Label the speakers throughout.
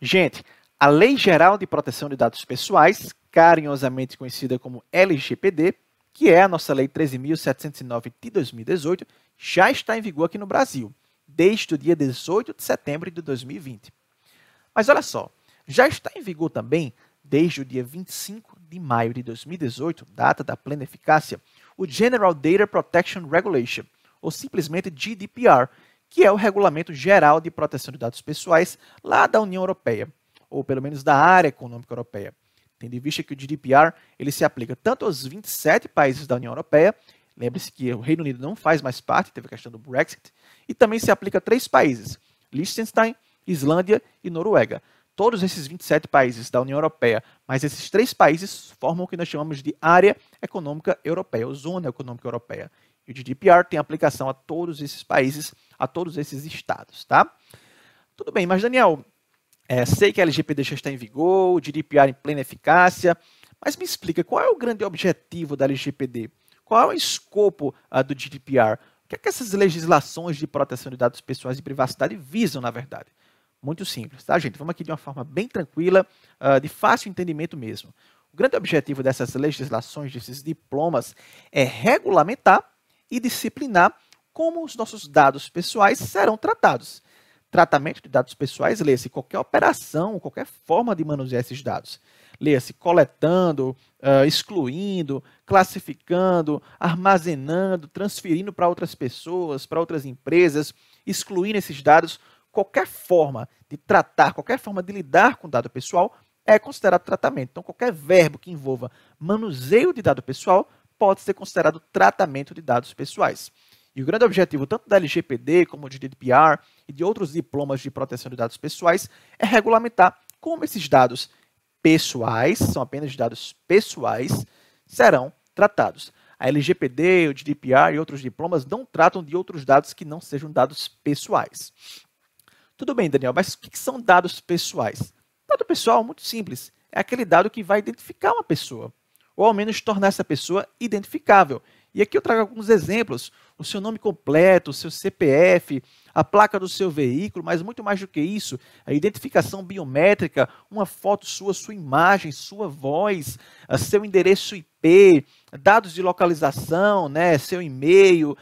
Speaker 1: Gente, a Lei Geral de Proteção de Dados Pessoais, carinhosamente conhecida como LGPD, que é a nossa Lei 13.709 de 2018, já está em vigor aqui no Brasil, desde o dia 18 de setembro de 2020. Mas olha só, já está em vigor também, desde o dia 25 de maio de 2018, data da plena eficácia, o General Data Protection Regulation, ou simplesmente GDPR, que é o Regulamento Geral de Proteção de Dados Pessoais lá da União Europeia, ou pelo menos da área econômica europeia. Tendo em vista que o GDPR ele se aplica tanto aos 27 países da União Europeia, lembre-se que o Reino Unido não faz mais parte, teve a questão do Brexit, e também se aplica a três países, Liechtenstein, Islândia e Noruega. Todos esses 27 países da União Europeia, mas esses três países formam o que nós chamamos de Área Econômica Europeia, ou Zona Econômica Europeia. E o GDPR tem aplicação a todos esses países, a todos esses estados, tá? Tudo bem, mas Daniel, é, sei que a LGPD já está em vigor, o GDPR em plena eficácia, mas me explica qual é o grande objetivo da LGPD? Qual é o escopo uh, do GDPR? O que, é que essas legislações de proteção de dados pessoais e privacidade visam, na verdade? Muito simples, tá, gente? Vamos aqui de uma forma bem tranquila, uh, de fácil entendimento mesmo. O grande objetivo dessas legislações, desses diplomas, é regulamentar e disciplinar como os nossos dados pessoais serão tratados. Tratamento de dados pessoais, leia-se qualquer operação, qualquer forma de manusear esses dados. Leia-se coletando, uh, excluindo, classificando, armazenando, transferindo para outras pessoas, para outras empresas, excluindo esses dados. Qualquer forma de tratar, qualquer forma de lidar com dado pessoal é considerado tratamento. Então, qualquer verbo que envolva manuseio de dado pessoal pode ser considerado tratamento de dados pessoais. E o grande objetivo tanto da LGPD como de GDPR e de outros diplomas de proteção de dados pessoais é regulamentar como esses dados pessoais, são apenas dados pessoais, serão tratados. A LGPD, o GDPR e outros diplomas não tratam de outros dados que não sejam dados pessoais. Tudo bem, Daniel, mas o que são dados pessoais? Dado pessoal, muito simples, é aquele dado que vai identificar uma pessoa ou ao menos tornar essa pessoa identificável. E aqui eu trago alguns exemplos: o seu nome completo, o seu CPF, a placa do seu veículo, mas muito mais do que isso, a identificação biométrica, uma foto sua, sua imagem, sua voz, seu endereço IP, dados de localização, né, seu e-mail,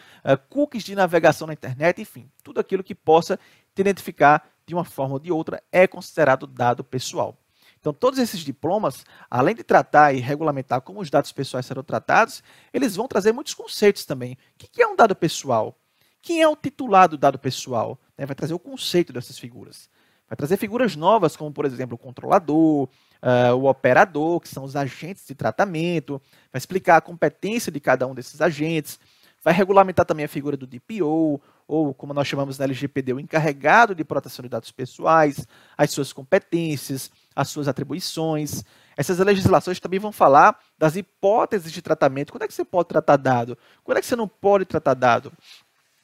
Speaker 1: cookies de navegação na internet, enfim, tudo aquilo que possa te identificar de uma forma ou de outra é considerado dado pessoal. Então, todos esses diplomas, além de tratar e regulamentar como os dados pessoais serão tratados, eles vão trazer muitos conceitos também. O que é um dado pessoal? Quem é o titular do dado pessoal? Né, vai trazer o conceito dessas figuras. Vai trazer figuras novas, como, por exemplo, o controlador, uh, o operador, que são os agentes de tratamento. Vai explicar a competência de cada um desses agentes. Vai regulamentar também a figura do DPO, ou como nós chamamos na LGPD, o encarregado de proteção de dados pessoais, as suas competências, as suas atribuições. Essas legislações também vão falar das hipóteses de tratamento. Quando é que você pode tratar dado? Quando é que você não pode tratar dado?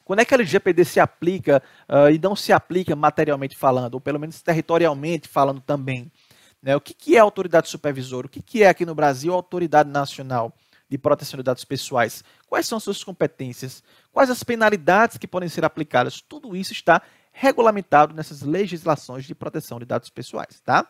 Speaker 1: Quando é que a LGPD se aplica uh, e não se aplica materialmente falando, ou pelo menos territorialmente falando também? Né? O que, que é autoridade supervisora? O que, que é aqui no Brasil autoridade nacional? de proteção de dados pessoais, quais são as suas competências, quais as penalidades que podem ser aplicadas, tudo isso está regulamentado nessas legislações de proteção de dados pessoais, tá?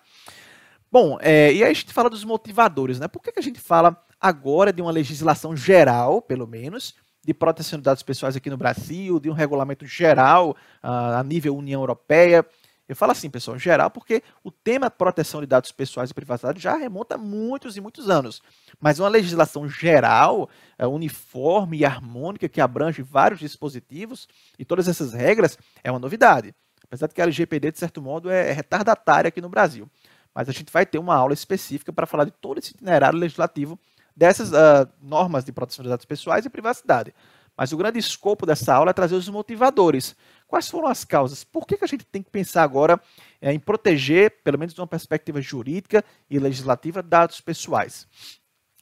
Speaker 1: Bom, é, e aí a gente fala dos motivadores, né? Por que, que a gente fala agora de uma legislação geral, pelo menos, de proteção de dados pessoais aqui no Brasil, de um regulamento geral uh, a nível União Europeia? Eu falo assim, pessoal, geral, porque o tema proteção de dados pessoais e privacidade já remonta a muitos e muitos anos. Mas uma legislação geral, é, uniforme e harmônica, que abrange vários dispositivos e todas essas regras, é uma novidade. Apesar de que a LGPD, de certo modo, é, é retardatária aqui no Brasil. Mas a gente vai ter uma aula específica para falar de todo esse itinerário legislativo dessas uh, normas de proteção de dados pessoais e privacidade. Mas o grande escopo dessa aula é trazer os motivadores. Quais foram as causas? Por que, que a gente tem que pensar agora é, em proteger, pelo menos de uma perspectiva jurídica e legislativa, dados pessoais?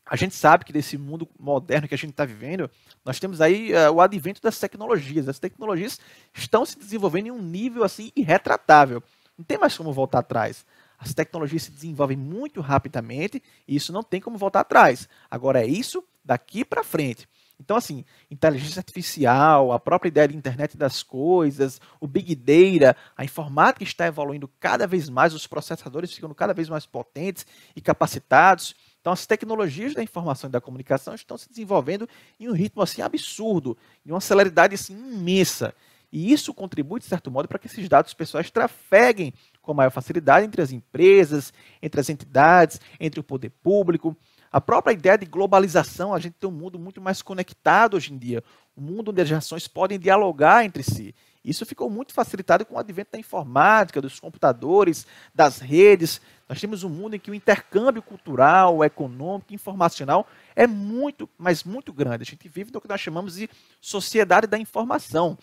Speaker 1: A gente sabe que nesse mundo moderno que a gente está vivendo, nós temos aí uh, o advento das tecnologias. As tecnologias estão se desenvolvendo em um nível assim irretratável. Não tem mais como voltar atrás. As tecnologias se desenvolvem muito rapidamente e isso não tem como voltar atrás. Agora é isso daqui para frente. Então, assim, inteligência artificial, a própria ideia de internet das coisas, o big data, a informática está evoluindo cada vez mais, os processadores ficando cada vez mais potentes e capacitados. Então, as tecnologias da informação e da comunicação estão se desenvolvendo em um ritmo assim absurdo, em uma celeridade assim, imensa. E isso contribui, de certo modo, para que esses dados pessoais trafeguem com maior facilidade entre as empresas, entre as entidades, entre o poder público. A própria ideia de globalização, a gente tem um mundo muito mais conectado hoje em dia, um mundo onde as nações podem dialogar entre si. Isso ficou muito facilitado com o advento da informática, dos computadores, das redes. Nós temos um mundo em que o intercâmbio cultural, econômico, informacional é muito, mas muito grande. A gente vive no que nós chamamos de sociedade da informação.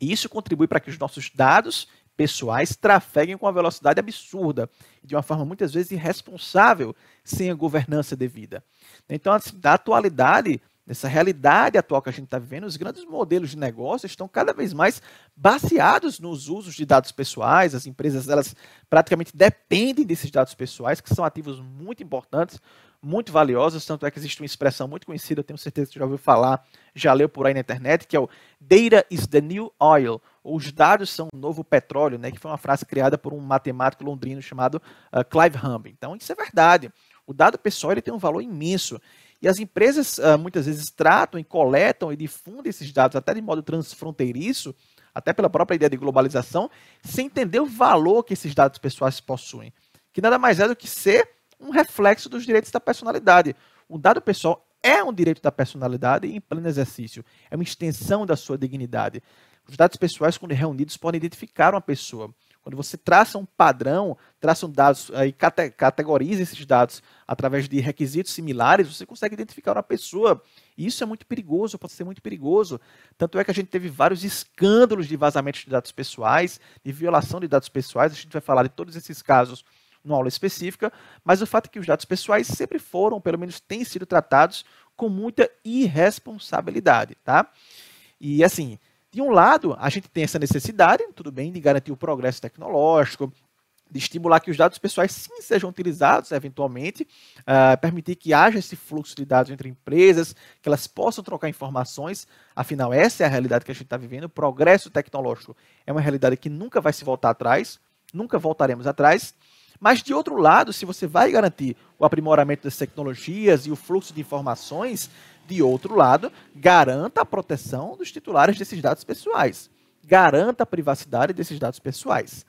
Speaker 1: E isso contribui para que os nossos dados pessoais trafeguem com uma velocidade absurda de uma forma muitas vezes irresponsável, sem a governança devida. Então, assim, da atualidade, nessa realidade atual que a gente está vivendo, os grandes modelos de negócio estão cada vez mais baseados nos usos de dados pessoais. As empresas elas praticamente dependem desses dados pessoais, que são ativos muito importantes, muito valiosos. Tanto é que existe uma expressão muito conhecida, eu tenho certeza que já ouviu falar, já leu por aí na internet, que é o Data is the new oil os dados são o novo petróleo, né, que foi uma frase criada por um matemático londrino chamado uh, Clive Humby. Então, isso é verdade. O dado pessoal ele tem um valor imenso. E as empresas uh, muitas vezes tratam e coletam e difundem esses dados até de modo transfronteiriço, até pela própria ideia de globalização, sem entender o valor que esses dados pessoais possuem. Que nada mais é do que ser um reflexo dos direitos da personalidade. O dado pessoal é um direito da personalidade em pleno exercício, é uma extensão da sua dignidade. Os dados pessoais, quando reunidos, podem identificar uma pessoa. Quando você traça um padrão, traça um dados e categoriza esses dados através de requisitos similares, você consegue identificar uma pessoa. E isso é muito perigoso, pode ser muito perigoso. Tanto é que a gente teve vários escândalos de vazamento de dados pessoais, de violação de dados pessoais. A gente vai falar de todos esses casos numa aula específica, mas o fato é que os dados pessoais sempre foram, pelo menos têm sido tratados com muita irresponsabilidade, tá? E assim, de um lado, a gente tem essa necessidade, tudo bem, de garantir o progresso tecnológico, de estimular que os dados pessoais sim sejam utilizados eventualmente, uh, permitir que haja esse fluxo de dados entre empresas, que elas possam trocar informações. Afinal, essa é a realidade que a gente está vivendo. O progresso tecnológico é uma realidade que nunca vai se voltar atrás, nunca voltaremos atrás. Mas, de outro lado, se você vai garantir o aprimoramento das tecnologias e o fluxo de informações, de outro lado, garanta a proteção dos titulares desses dados pessoais. Garanta a privacidade desses dados pessoais.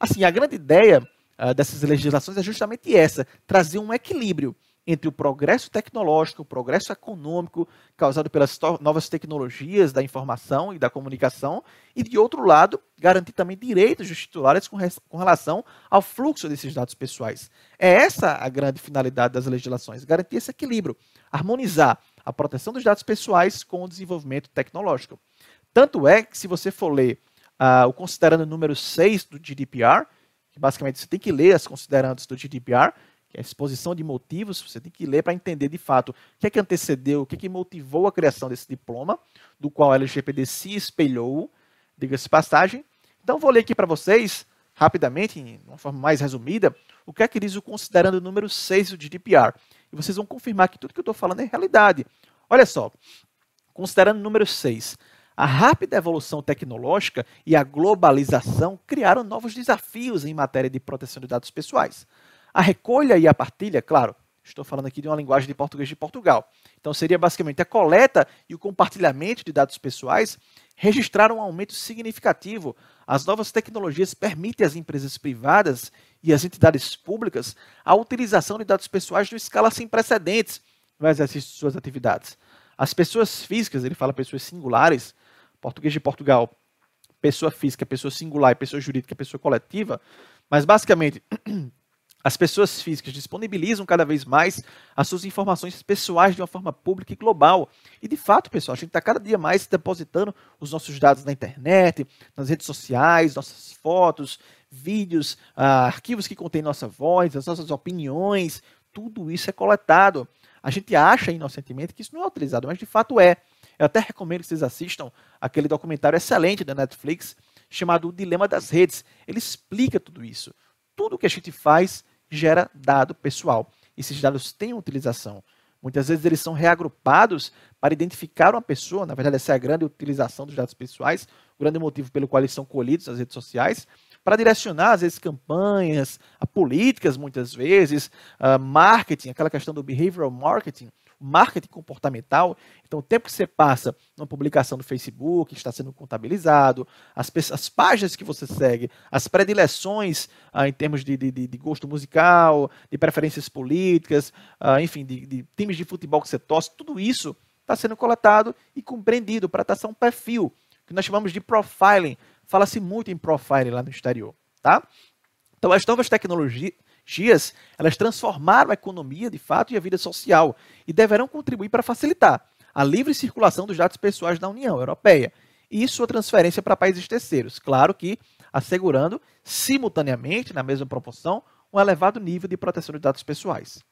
Speaker 1: Assim, a grande ideia uh, dessas legislações é justamente essa: trazer um equilíbrio entre o progresso tecnológico, o progresso econômico causado pelas novas tecnologias da informação e da comunicação, e de outro lado, garantir também direitos dos titulares com, com relação ao fluxo desses dados pessoais. É essa a grande finalidade das legislações: garantir esse equilíbrio, harmonizar a proteção dos dados pessoais com o desenvolvimento tecnológico. Tanto é que, se você for ler uh, o considerando número 6 do GDPR, que basicamente você tem que ler as considerandas do GDPR, que é a exposição de motivos, você tem que ler para entender de fato o que é que antecedeu, o que é que motivou a criação desse diploma, do qual a LGPD se espelhou, diga-se passagem. Então, vou ler aqui para vocês, rapidamente, de uma forma mais resumida, o que é que diz o considerando número 6 do GDPR e vocês vão confirmar que tudo que eu estou falando é realidade. Olha só, considerando o número 6, a rápida evolução tecnológica e a globalização criaram novos desafios em matéria de proteção de dados pessoais. A recolha e a partilha, claro, estou falando aqui de uma linguagem de português de Portugal. Então seria basicamente a coleta e o compartilhamento de dados pessoais registraram um aumento significativo. As novas tecnologias permitem às empresas privadas e as entidades públicas a utilização de dados pessoais de uma escala sem precedentes no exercício de suas atividades. As pessoas físicas, ele fala pessoas singulares, português de Portugal, pessoa física, pessoa singular e pessoa jurídica, pessoa coletiva, mas basicamente as pessoas físicas disponibilizam cada vez mais as suas informações pessoais de uma forma pública e global. E de fato, pessoal, a gente está cada dia mais depositando os nossos dados na internet, nas redes sociais, nossas fotos, vídeos, uh, arquivos que contêm nossa voz, as nossas opiniões, tudo isso é coletado. A gente acha inocentemente que isso não é utilizado, mas de fato é. Eu até recomendo que vocês assistam aquele documentário excelente da Netflix chamado O Dilema das Redes. Ele explica tudo isso. Tudo que a gente faz gera dado pessoal. Esses dados têm utilização. Muitas vezes eles são reagrupados para identificar uma pessoa, na verdade essa é a grande utilização dos dados pessoais, o grande motivo pelo qual eles são colhidos nas redes sociais, para direcionar, às vezes, campanhas, a políticas, muitas vezes, a marketing, aquela questão do behavioral marketing, marketing comportamental. Então, o tempo que você passa numa publicação do Facebook está sendo contabilizado, as, as páginas que você segue, as predileções ah, em termos de, de, de, gosto musical, de preferências políticas, ah, enfim, de, de times de futebol que você torce, tudo isso está sendo coletado e compreendido para traçar um perfil, que nós chamamos de profiling, Fala-se muito em profile lá no exterior, tá? Então, as novas tecnologias, elas transformaram a economia, de fato, e a vida social, e deverão contribuir para facilitar a livre circulação dos dados pessoais da União Europeia e sua transferência para países terceiros. Claro que assegurando, simultaneamente, na mesma proporção, um elevado nível de proteção de dados pessoais.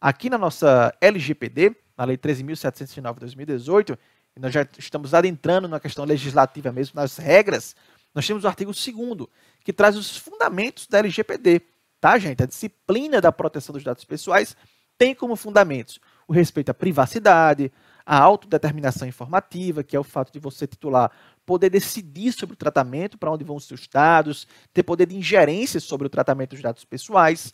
Speaker 1: Aqui na nossa LGPD, na Lei 13.709 de 2018, e nós já estamos adentrando na questão legislativa mesmo, nas regras nós temos o artigo 2 que traz os fundamentos da LGPD, tá, gente? A disciplina da proteção dos dados pessoais tem como fundamentos o respeito à privacidade, a autodeterminação informativa, que é o fato de você titular poder decidir sobre o tratamento, para onde vão os seus dados, ter poder de ingerência sobre o tratamento dos dados pessoais.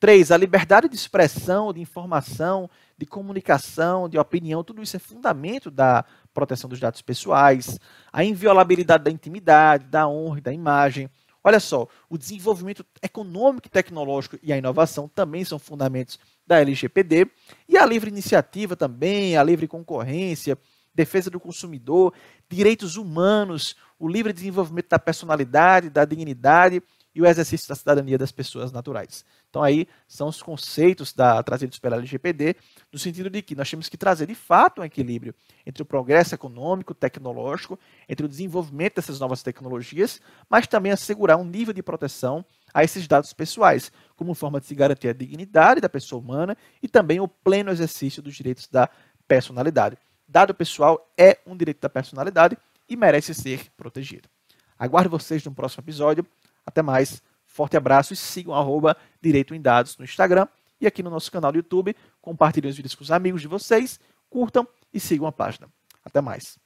Speaker 1: Três, a liberdade de expressão, de informação, de comunicação, de opinião, tudo isso é fundamento da proteção dos dados pessoais, a inviolabilidade da intimidade, da honra e da imagem. Olha só, o desenvolvimento econômico e tecnológico e a inovação também são fundamentos da LGPD, e a livre iniciativa também, a livre concorrência, defesa do consumidor, direitos humanos, o livre desenvolvimento da personalidade, da dignidade e o exercício da cidadania das pessoas naturais. Então aí são os conceitos da, trazidos pela LGPD, no sentido de que nós temos que trazer de fato um equilíbrio entre o progresso econômico, tecnológico, entre o desenvolvimento dessas novas tecnologias, mas também assegurar um nível de proteção a esses dados pessoais, como forma de se garantir a dignidade da pessoa humana e também o pleno exercício dos direitos da personalidade. Dado pessoal é um direito da personalidade e merece ser protegido. Aguardo vocês no próximo episódio. Até mais, forte abraço e sigam arroba Direito em Dados no Instagram e aqui no nosso canal do YouTube. Compartilhem os vídeos com os amigos de vocês, curtam e sigam a página. Até mais.